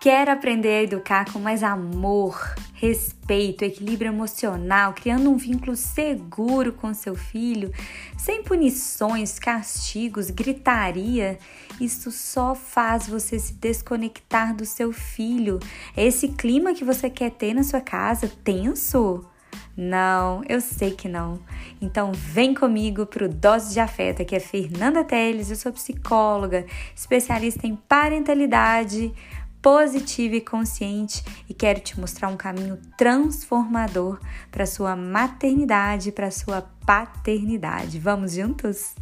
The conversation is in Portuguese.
Quer aprender a educar com mais amor, respeito, equilíbrio emocional, criando um vínculo seguro com seu filho, sem punições, castigos, gritaria? Isso só faz você se desconectar do seu filho. É esse clima que você quer ter na sua casa tenso? Não, eu sei que não. Então vem comigo para o Dose de Afeto, que é Fernanda Teles, eu sou psicóloga, especialista em parentalidade positiva e consciente e quero te mostrar um caminho transformador para sua maternidade, para sua paternidade. Vamos juntos?